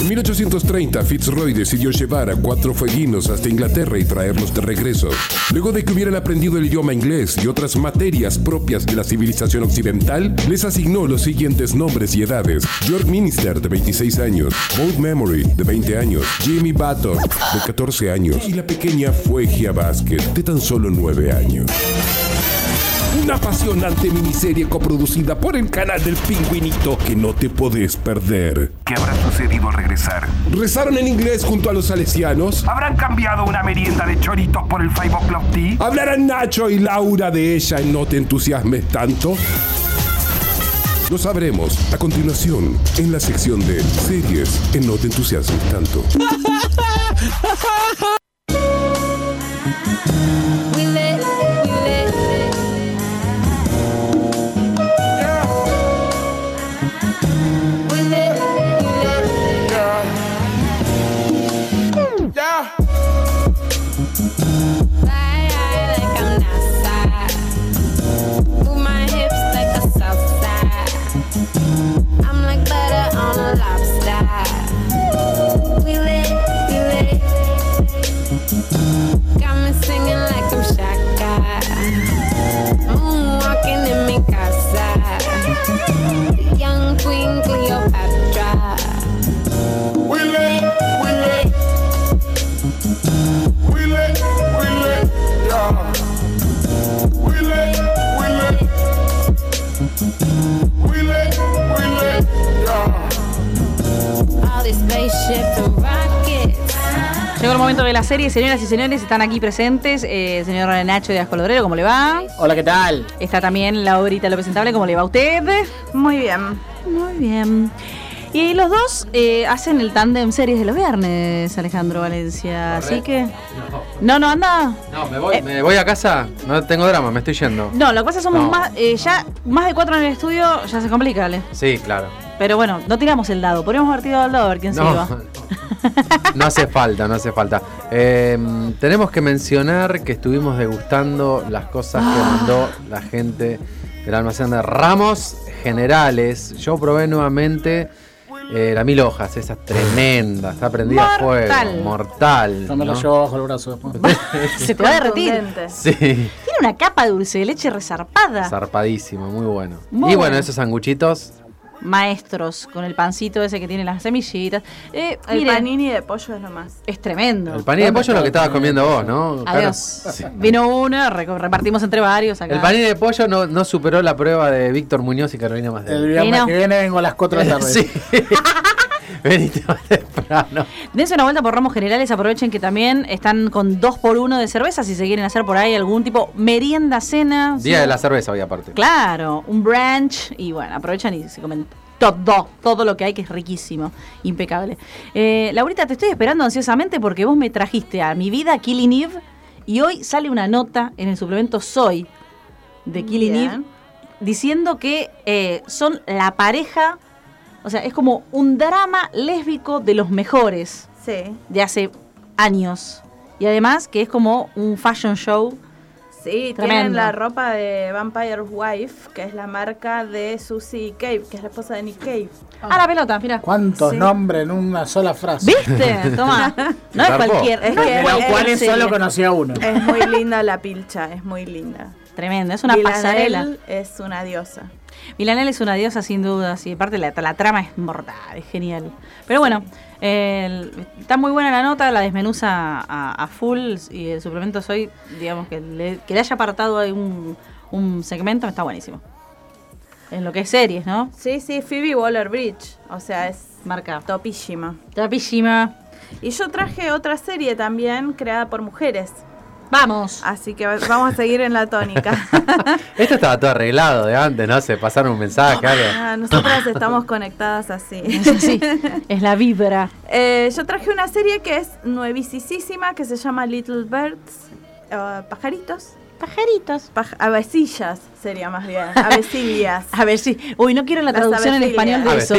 En 1830, Fitzroy decidió llevar a cuatro fueguinos hasta Inglaterra y traerlos de regreso. Luego de que hubieran aprendido el idioma inglés y otras materias propias de la civilización occidental, les asignó los siguientes nombres y edades. George Minister, de 26 años, Bold Memory, de 20 años, Jimmy Button, de 14 años, y la pequeña Fuegia Basket, de tan solo 9 años. Una apasionante miniserie coproducida por el canal del pingüinito que no te podés perder. ¿Qué habrá sucedido al regresar? ¿Rezaron en inglés junto a los salesianos? ¿Habrán cambiado una merienda de choritos por el Five O'Clock Tea? ¿Hablarán Nacho y Laura de ella en No te entusiasmes tanto? Lo sabremos a continuación en la sección de series en No te entusiasmes tanto. Yeah. All and rockets. Llegó el momento de la serie, señoras y señores, están aquí presentes. Eh, señor Nacho de Ascolodrero, ¿cómo le va? Hola, ¿qué tal? Está también Laurita López Sentable, ¿cómo le va a usted? Muy bien. Muy bien. Y los dos eh, hacen el tándem series de los viernes, Alejandro Valencia. Así que. No, no, anda. No, me voy, Eh. me voy a casa, no tengo drama, me estoy yendo. No, lo que pasa es que somos No. más. eh, ya más de cuatro en el estudio, ya se complica, Ale. Sí, claro. Pero bueno, no tiramos el dado. Podríamos haber tirado el dado a ver quién se No, iba. no hace falta, no hace falta. Eh, tenemos que mencionar que estuvimos degustando las cosas que mandó la gente del almacén de Ramos Generales. Yo probé nuevamente eh, la mil hojas, esa es tremenda, está prendida a Mortal. fuego, mortal. Yo me lo ¿no? llevo bajo el brazo después. se te va a derretir. Sí, Tiene una capa de dulce de leche resarpada. zarpadísimo, muy bueno. Muy y bueno, bueno. esos sanguchitos, Maestros, con el pancito ese que tiene las semillitas. Eh, El miren, panini de pollo es lo más. Es tremendo. el paní de ¿Dónde pollo es lo está que el estabas comiendo vos? ¿no? Adiós. Vino uno, reco- repartimos entre varios. Acá. El paní de pollo no, no superó la prueba de Víctor Muñoz y Carolina El Masdel. viernes no. que viene vengo a las 4 de la tarde. Sí. Veniste más temprano. Dense una vuelta por Ramos Generales, aprovechen que también están con dos por uno de cerveza si se quieren hacer por ahí algún tipo merienda, cena. Día sí. de la cerveza hoy aparte. Claro, un brunch y bueno, aprovechan y se comen todo, todo lo que hay que es riquísimo, impecable. Eh, Laurita, te estoy esperando ansiosamente porque vos me trajiste a mi vida Killing Eve y hoy sale una nota en el suplemento Soy de Killing Bien. Eve diciendo que eh, son la pareja, o sea, es como un drama lésbico de los mejores Sí. de hace años. Y además que es como un fashion show. Sí, Tremendo. tienen la ropa de Vampire Wife, que es la marca de Susie Cave, que es la esposa de Nick Cave. A la pelota, mira. ¿Cuántos Sí. nombres en una sola frase? ¿Viste? Toma. No es cualquier. Es que- cuales serie. solo conocía uno. Es muy linda la pilcha, es muy linda. Tremendo, es una Villanelle pasarela. es una diosa. Milanel es una diosa sin duda, y aparte la, la trama es mortal, es genial. Pero bueno, está muy buena la nota, la desmenuza a, a full y el suplemento soy, digamos, que le, que le haya apartado ahí un, un segmento, está buenísimo. En lo que es series, ¿no? Sí, sí, Phoebe Waller-Bridge, o sea, es Marca. topísima. Tapísima. Y yo traje otra serie también creada por mujeres, Vamos. así que va- vamos a seguir en la tónica. Esto estaba todo arreglado de antes, ¿no? Se pasaron un mensaje, algo. Ah, Nosotras estamos conectadas así. Es así, es la vibra. Eh, yo traje una serie que es nuevísima, que se llama Little Birds, eh, pajaritos, Pajaritos. paj- avecillas sería más bien, avecillas. A ver si. Uy, no quiero la Las traducción en español de eso.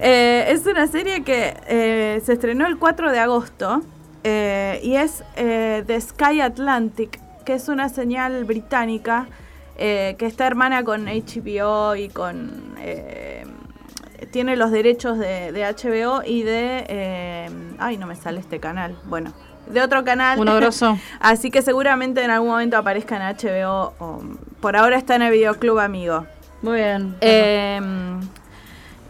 Eh, es una serie que eh, se estrenó el 4 de agosto eh, y es eh, The Sky Atlantic, que es una señal británica eh, que está hermana con HBO y con... eh, tiene los derechos de, de HBO y de... ay, no me sale este canal. Bueno, de otro canal. Uno grosso. Así que seguramente en algún momento aparezca en HBO. o- por ahora está en el Videoclub Amigo. Muy bien. Eh,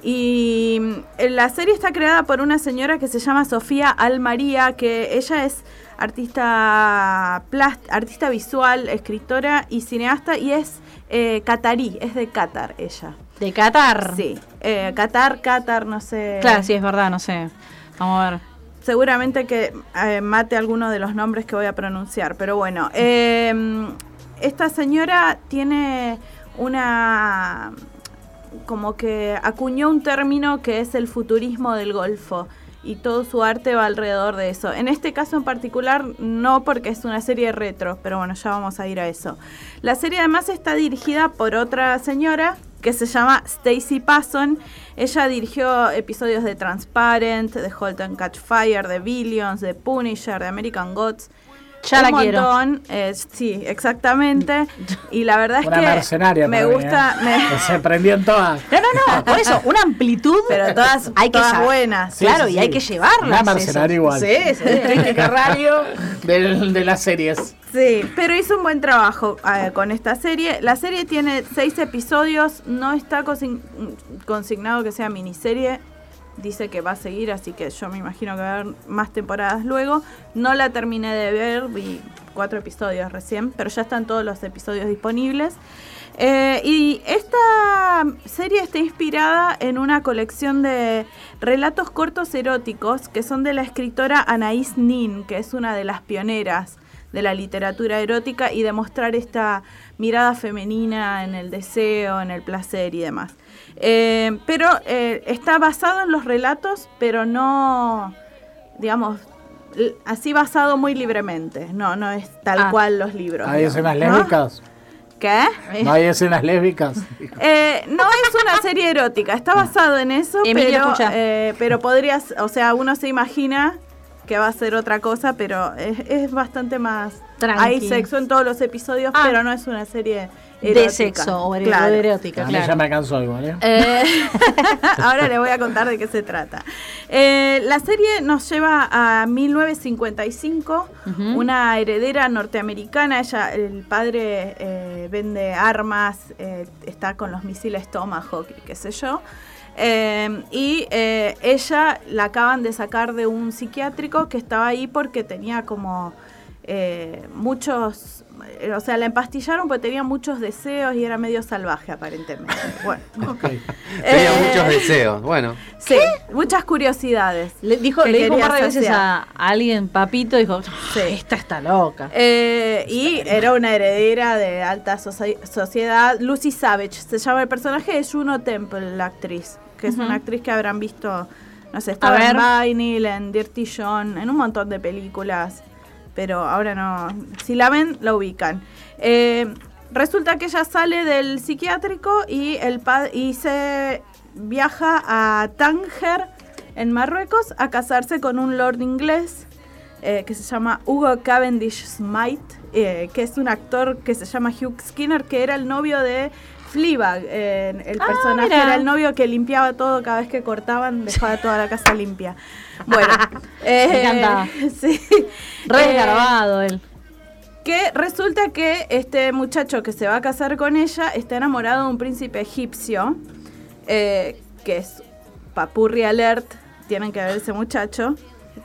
y mm, la serie está creada por una señora que se llama Sofía Almaría, que ella es artista plast- artista visual, escritora y cineasta y es eh, catarí, es de Qatar ella. de Qatar. Sí, eh, Qatar, Qatar, no sé. Claro, sí, es verdad, no sé. Vamos a ver. Seguramente que eh, mate alguno de los nombres que voy a pronunciar, pero bueno. eh, esta señora tiene una. Como que acuñó un término que es el futurismo del Golfo. Y todo su arte va alrededor de eso. En este caso en particular, no porque es una serie retro, pero bueno, ya vamos a ir a eso. La serie además está dirigida por otra señora que se llama Stacy Passon. Ella dirigió episodios de Transparent, de Halt and Catch Fire, de Billions, de Punisher, de American Gods. Ya Un la quiero. montón, eh, sí, exactamente. Y la verdad es Una que mercenaria. me gusta, ¿eh? me- Se prendió en todas. No, no, no, por eso, una amplitud. pero todas, hay que todas buenas. Sí, claro, sí, y hay sí. que llevarlas. Una mercenaria igual. Sí, sí. Crítica radio del- de las series. Sí, pero hizo un buen trabajo eh, con esta serie. La serie tiene seis episodios, no está consign- consignado que sea miniserie. Dice que va a seguir, así que yo me imagino que va a haber más temporadas luego. No la terminé de ver, vi cuatro episodios recién, pero ya están todos los episodios disponibles. Eh, y esta serie está inspirada en una colección de relatos cortos eróticos que son de la escritora Anaïs Nin, que es una de las pioneras de la literatura erótica y de mostrar esta mirada femenina en el deseo, en el placer y demás. Eh, pero eh, está basado en los relatos, pero no, digamos, así basado muy libremente. No, no es tal Ah. cual los libros. ¿Hay escenas ¿no? lésbicas? ¿Qué? ¿No hay escenas lésbicas? Eh, no es una serie erótica, está basado en eso, Emilia, pero, eh, pero podrías, o sea, uno se imagina que va a ser otra cosa, pero es, es bastante más... Tranqui. Hay sexo en todos los episodios, Ah. pero no es una serie erótica. De sexo o Claro. erótica, A mí ya me alcanzó igual, ¿eh? Eh, ahora le voy a contar de qué se trata. Eh, la serie nos lleva a 1955, Ujú. una heredera norteamericana, ella, el padre eh, vende armas, eh, está con los misiles Tomahawk y qué sé yo. Eh, y eh, ella la acaban de sacar de un psiquiátrico que estaba ahí porque tenía como eh, muchos, eh, o sea, la empastillaron porque tenía muchos deseos y era medio salvaje aparentemente. Bueno, Ok. Tenía Eh, muchos deseos. Bueno, sí, muchas curiosidades. Le dijo, que le dijo un par de veces a, alguien, papito, dijo, Sí. esta está loca. Eh, y era una heredera de alta soci- sociedad. Lucy Savage se llama el personaje, es Juno Temple, la actriz. Que es una actriz que habrán visto, no sé, estaba en Vinyl, en Dirty John, en un montón de películas. Pero ahora no. Si la ven, la ubican. Eh, resulta que ella sale del psiquiátrico y, el y se viaja a Tánger, en Marruecos, a casarse con un lord inglés eh, que se llama Hugo Cavendish Smythe, eh, que es un actor que se llama Hugh Skinner, que era el novio de Fleabag. eh, el Ah, personaje mira. era el novio que limpiaba todo cada vez que cortaban, dejaba toda la casa limpia. Bueno, eh, Me encanta. sí. Re Eh, él. que resulta que este muchacho que se va a casar con ella está enamorado de un príncipe egipcio, eh, que es Papurri Alert, tienen que ver ese muchacho,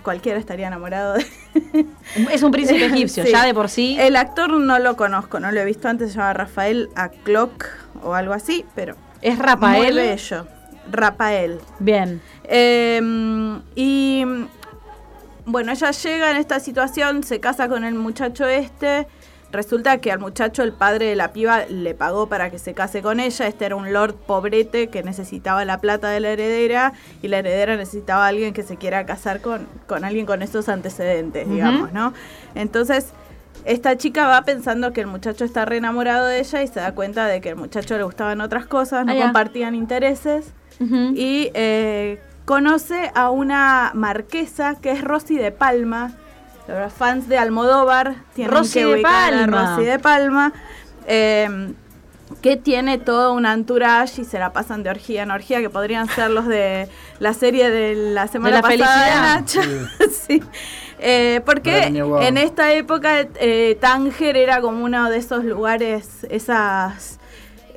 cualquiera estaría enamorado de Es un príncipe egipcio, Sí. ya de por sí. El actor no lo conozco, no lo he visto antes, se llama Rafael Acloc o algo así, pero es muy Rafael. bello. Rafael. Bien. Eh, y bueno, ella llega en esta situación, se casa con el muchacho este. Resulta que al muchacho el padre de la piba le pagó para que se case con ella. Este era un lord pobrete que necesitaba la plata de la heredera y la heredera necesitaba a alguien que se quiera casar con, con alguien con esos antecedentes, digamos, ¿no? Entonces, esta chica va pensando que el muchacho está re enamorado de ella y se da cuenta de que el muchacho le gustaban otras cosas, no Ah, compartían intereses y eh, conoce a una marquesa que es Rosy de Palma. Los fans de Almodóvar tienen Rosy que de ubicar a Palma. Rosy de Palma. eh, que tiene todo un entourage y se la pasan de orgía en orgía, que podrían ser los de la serie de la semana la pasada felicidad. de Nacho. Sí. Eh, porque en esta época eh, Tánger era como uno de esos lugares, esas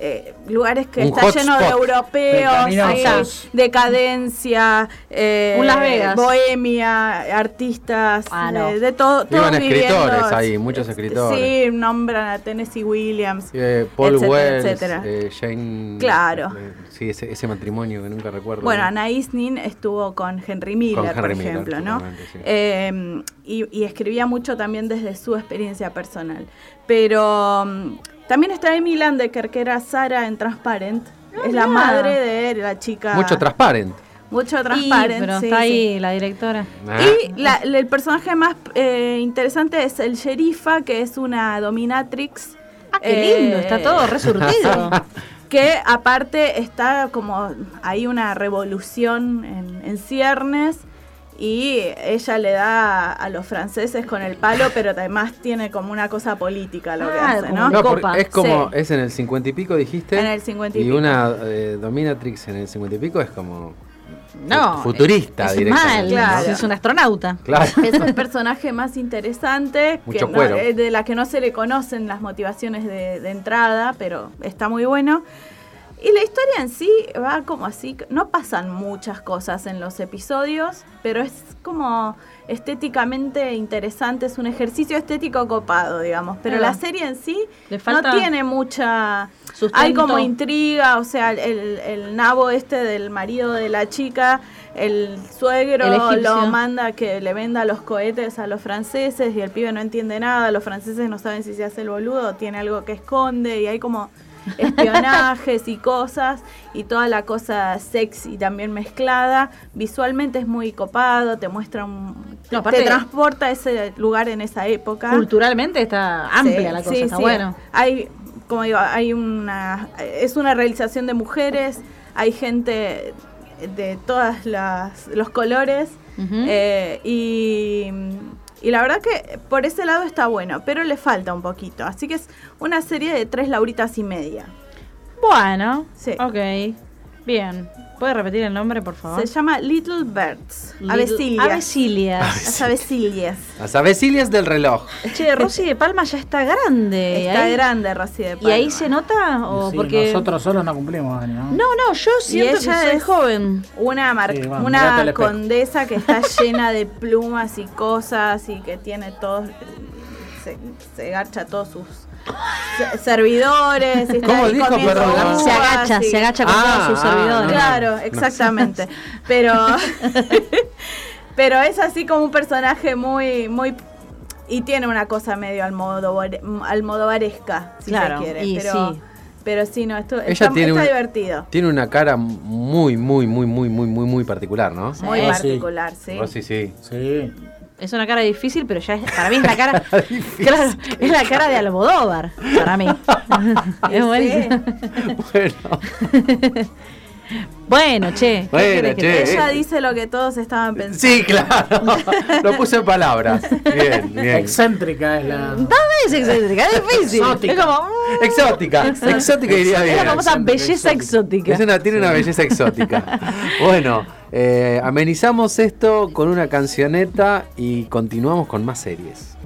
eh, lugares que Un está lleno de europeos, sí, decadencia, eh, Un Las Vegas. bohemia, artistas, Ah, no. eh, de todo. Iban todos escritores viviendo- ahí, muchos escritores. Sí, nombran a Tennessee Williams. Eh, Paul etcétera, Wells, etcétera. eh, Jane. Claro. eh, sí, ese, ese matrimonio que nunca recuerdo. Bueno, Anaïs Nin estuvo con Henry Miller, Con por Miller, ejemplo, ¿no? sí. Eh, y, y escribía mucho también desde su experiencia personal. Pero mm, también está Amy Landecker, que era Sara en Transparent. es la madre de la chica. Mucho transparent. Mucho Y, Transparent. pero sí, está sí. ahí la directora. Ah. Y la- el personaje más eh, interesante es el sherifa, que es una dominatrix. Ah, qué lindo, Eh, está todo resurtido. que aparte está como hay una revolución en, en ciernes y ella le da a los franceses con el palo, pero además tiene como una cosa política lo que Ah, hace, ¿no? No, es como, Sí. es en el cincuenta y pico, dijiste. En el 50 y y pico. una eh, Dominatrix en el cincuenta y pico es como No. fu- futurista es es un astronauta. Claro. Es el personaje más interesante, que no- eh, de la que no se le conocen las motivaciones de, de entrada, pero está muy bueno. Y la historia en sí va como así, no pasan muchas cosas en los episodios, pero es como estéticamente interesante, es un ejercicio estético copado, digamos. Pero la serie en sí no tiene mucha... sustento. Hay como intriga, o sea, el, el nabo este del marido de la chica, el suegro El lo manda que le venda los cohetes a los franceses y el pibe no entiende nada, los franceses no saben si se hace el boludo o tiene algo que esconde y hay como espionajes y cosas y toda la cosa sexy también mezclada. Visualmente es muy copado, te muestra un... No, aparte- te transporta a ese lugar en esa época. Culturalmente está amplia Sí, la cosa, sí, está sí. bueno. Hay, como digo, hay una, es una realización de mujeres, hay gente de todas las los colores eh, y, y la verdad que por ese lado está bueno, pero le falta un poquito. Así que es una serie de tres lauritas y media. Bueno, Sí. ok. Bien. ¿Puede repetir el nombre, por favor? Se llama Little Birds, Little- avecillas. Avecilias. Las avecillas. Las avecilias del reloj. Che, Rosy de Palma ya está grande. Está ahí- grande, Rosy de ¿Y ahí Palma. se nota? ¿O Sí, porque... Nosotros solos no cumplimos años. No, no, yo siento que ella soy es- joven. Una, mar- Sí, bueno, mirate una condesa que está llena de plumas y cosas y que tiene todos. Se, se garcha todos sus servidores. y está ¿Cómo ahí dijo, perdón? uvas Se agacha, y- se agacha con Ah, todos sus ah, servidores. Claro, exactamente. Pero. pero es así como un personaje muy. muy y tiene una cosa medio almodovar- almodovaresca, si Claro, se quiere. y pero, sí. pero sí, no, esto Ella está, tiene está un- divertido. Tiene una cara muy, muy, muy, muy, muy, muy, muy particular, ¿no? Muy Sí. particular, sí. Sí. Sí. Es una cara difícil, pero ya es, para mí es la cara. claro, es la cara de Almodóvar, para mí. es buenísimo. Bueno, Bueno, che. ¿qué Bueno, che. te- Ella Eh. dice lo que todos estaban pensando. sí, claro. Lo puse en palabras. Bien, bien. Excéntrica es la. No es excéntrica, es difícil. Exótica. Es como. mm, Exótica. Exótica iría bien. Es la famosa belleza exótica. Es una, tiene una belleza exótica. Bueno, eh, amenizamos esto con una cancioneta y continuamos con más series.